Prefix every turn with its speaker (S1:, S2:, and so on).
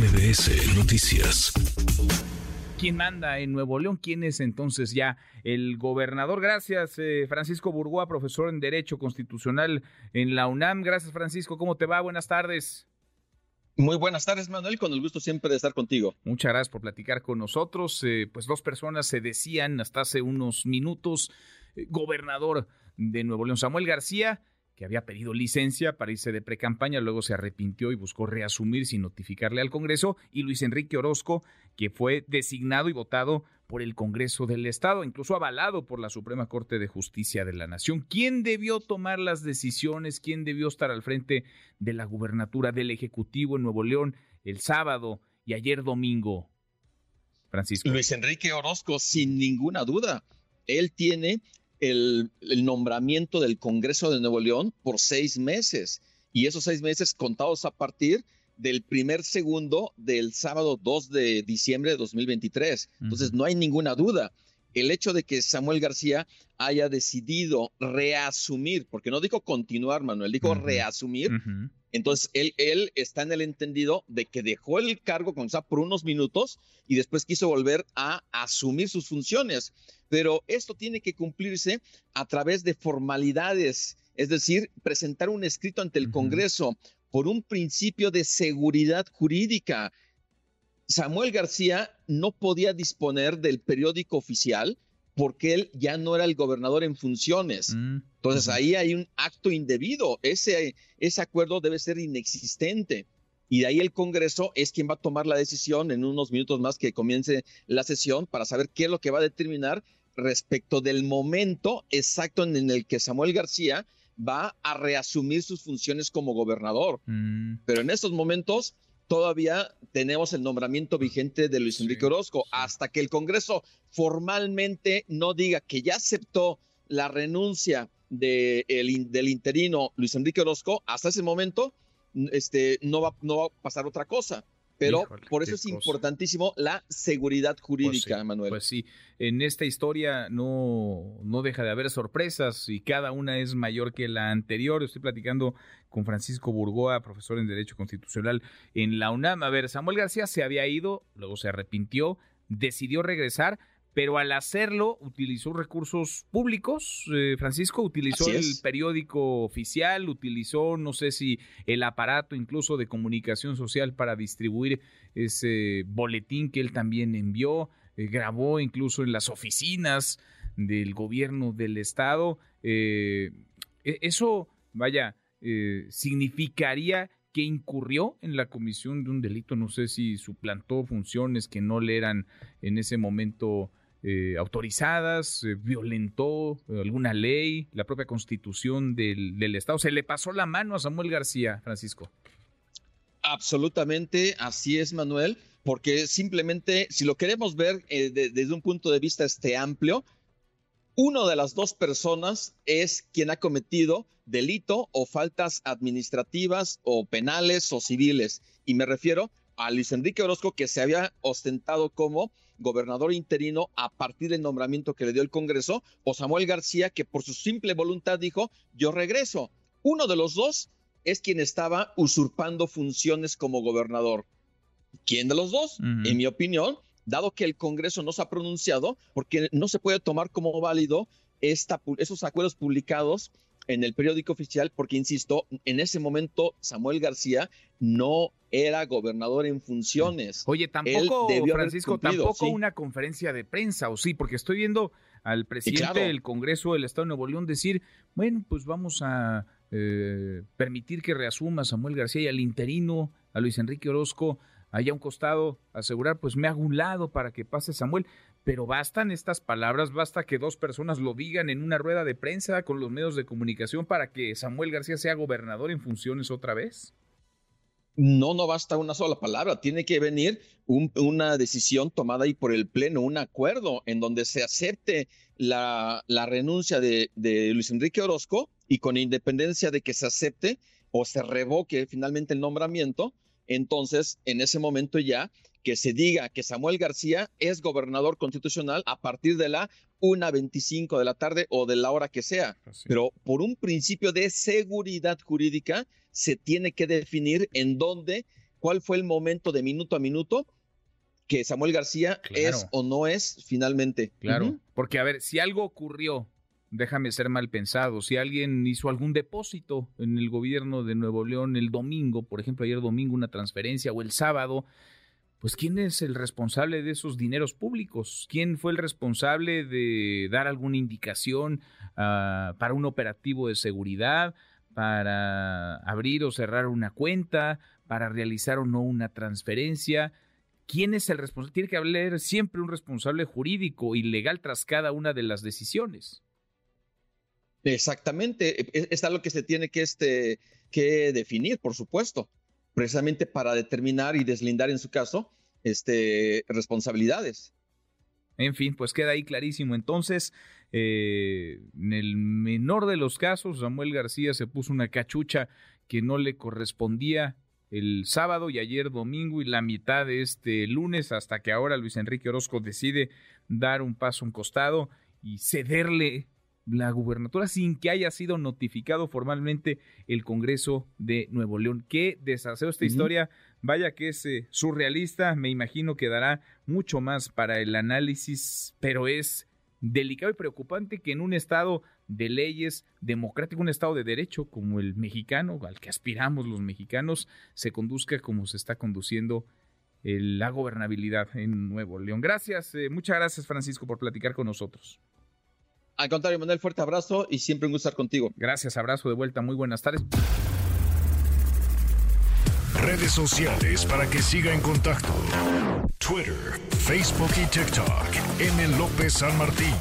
S1: MBS Noticias.
S2: ¿Quién manda en Nuevo León? ¿Quién es entonces ya el gobernador? Gracias, eh, Francisco Burgoa, profesor en Derecho Constitucional en la UNAM. Gracias, Francisco. ¿Cómo te va? Buenas tardes.
S3: Muy buenas tardes, Manuel, con el gusto siempre de estar contigo.
S2: Muchas gracias por platicar con nosotros. Eh, pues dos personas se decían hasta hace unos minutos, eh, gobernador de Nuevo León, Samuel García, que había pedido licencia para irse de precampaña, luego se arrepintió y buscó reasumir sin notificarle al Congreso, y Luis Enrique Orozco, que fue designado y votado por el Congreso del Estado, incluso avalado por la Suprema Corte de Justicia de la Nación. ¿Quién debió tomar las decisiones? ¿Quién debió estar al frente de la gubernatura del Ejecutivo en Nuevo León el sábado y ayer domingo? Francisco.
S3: Luis Enrique Orozco, sin ninguna duda. Él tiene el, nombramiento del Congreso de Nuevo León por seis meses y esos seis meses contados a partir del primer segundo del sábado 2 de diciembre de 2023. Entonces, no hay ninguna duda. El hecho de que Samuel García haya decidido reasumir, porque no dijo continuar, Manuel, dijo reasumir, entonces él, él está en el entendido de que dejó el cargo con por unos minutos y después quiso volver a asumir sus funciones pero esto tiene que cumplirse a través de formalidades, es decir, presentar un escrito ante el Congreso por un principio de seguridad jurídica. Samuel García no podía disponer del periódico oficial porque él ya no era el gobernador en funciones. Mm, Entonces ahí hay un acto indebido. Ese, ese acuerdo debe ser inexistente y de ahí el Congreso es quien va a tomar la decisión en unos minutos más que comience la sesión para saber qué es lo que va a determinar respecto del momento exacto en el que Samuel García va a reasumir sus funciones como gobernador. Mm. Pero en estos momentos todavía tenemos el nombramiento vigente de Luis Enrique Orozco hasta que el Congreso formalmente no diga que ya aceptó la renuncia de del interino Luis Enrique Orozco, hasta ese momento este, no, va, no va a pasar otra cosa. Pero por eso es importantísimo la seguridad pues jurídica, Manuel.
S2: Pues sí, en esta historia no, no deja de haber sorpresas y cada una es mayor que la anterior. Estoy platicando con Francisco Burgoa, profesor en Derecho Constitucional en la UNAM. A ver, Samuel García se había ido, luego se arrepintió, decidió regresar, pero al hacerlo utilizó recursos públicos, eh, Francisco, utilizó el periódico oficial, utilizó, no sé si el aparato incluso de comunicación social para distribuir ese boletín que él también envió, eh, grabó incluso en las oficinas del gobierno del estado. Eh, e-, eso, vaya, significaría que incurrió en la comisión de un delito, no sé si suplantó funciones que no le eran en ese momento eh, autorizadas, eh, violentó eh, alguna ley, la propia constitución del, Estado. Se le pasó la mano a Samuel García, Francisco.
S3: Absolutamente, así es, Manuel, porque simplemente, si lo queremos ver desde un punto de vista este amplio, uno de las dos personas es quien ha cometido delito o faltas administrativas o penales o civiles. Y me refiero a Luis Enrique Orozco, que se había ostentado como gobernador interino a partir del nombramiento que le dio el Congreso, o Samuel García, que por su simple voluntad dijo, yo regreso. Uno de los dos es quien estaba usurpando funciones como gobernador. ¿Quién de los dos? En mi opinión, dado que el Congreso no se ha pronunciado, porque no se puede tomar como válido esta, esos acuerdos publicados en el periódico oficial, porque insisto, en ese momento Samuel García no era gobernador en funciones.
S2: Oye, tampoco, Francisco, tampoco una conferencia de prensa, o sí, porque estoy viendo al presidente del Congreso del Estado de Nuevo León decir, bueno, pues vamos a eh, permitir que reasuma Samuel García y al interino, a Luis Enrique Orozco, allá a un costado, asegurar, pues me hago un lado para que pase Samuel. Pero bastan estas palabras, basta que dos personas lo digan en una rueda de prensa con los medios de comunicación para que Samuel García sea gobernador en funciones otra vez.
S3: No, no basta una sola palabra, tiene que venir una decisión tomada ahí por el Pleno, un acuerdo en donde se acepte la, la renuncia de, de Luis Enrique Orozco y con independencia de que se acepte o se revoque finalmente el nombramiento, entonces en ese momento ya que se diga que Samuel García es gobernador constitucional a partir de la 1.25 de la tarde o de la hora que sea. Pero por un principio de seguridad jurídica se tiene que definir en dónde cuál fue el momento de minuto a minuto que Samuel García es o no es finalmente.
S2: Claro, porque a ver, si algo ocurrió, déjame ser mal pensado, si alguien hizo algún depósito en el gobierno de Nuevo León el domingo, por ejemplo, ayer domingo una transferencia o el sábado, pues ¿quién es el responsable de esos dineros públicos? ¿Quién fue el responsable de dar alguna indicación ah, para un operativo de seguridad, para abrir o cerrar una cuenta, para realizar o no una transferencia? ¿Quién es el responsable? Tiene que haber siempre un responsable jurídico y legal tras cada una de las decisiones.
S3: Exactamente, e, es algo que se tiene que, este, que definir, por supuesto, precisamente para determinar y deslindar en su caso este, responsabilidades.
S2: En fin, pues queda ahí clarísimo. Entonces, eh, en el menor de los casos, Samuel García se puso una cachucha que no le correspondía el sábado y ayer domingo y la mitad de este lunes hasta que ahora Luis Enrique Orozco decide dar un paso un costado y cederle la gubernatura sin que haya sido notificado formalmente el Congreso de Nuevo León. Qué desaseo esta historia. Vaya que es eh, surrealista, me imagino que dará mucho más para el análisis, pero es delicado y preocupante que en un estado de leyes democrático, un estado de derecho como el mexicano, al que aspiramos los mexicanos, se conduzca como se está conduciendo la gobernabilidad en Nuevo León. Gracias, eh, muchas gracias Francisco por platicar con nosotros.
S3: Al contrario, Manuel, fuerte abrazo y siempre un gusto estar contigo.
S2: Gracias, abrazo de vuelta, muy buenas tardes.
S1: Redes sociales para que siga en contacto: Twitter, Facebook y TikTok. M. López San Martín.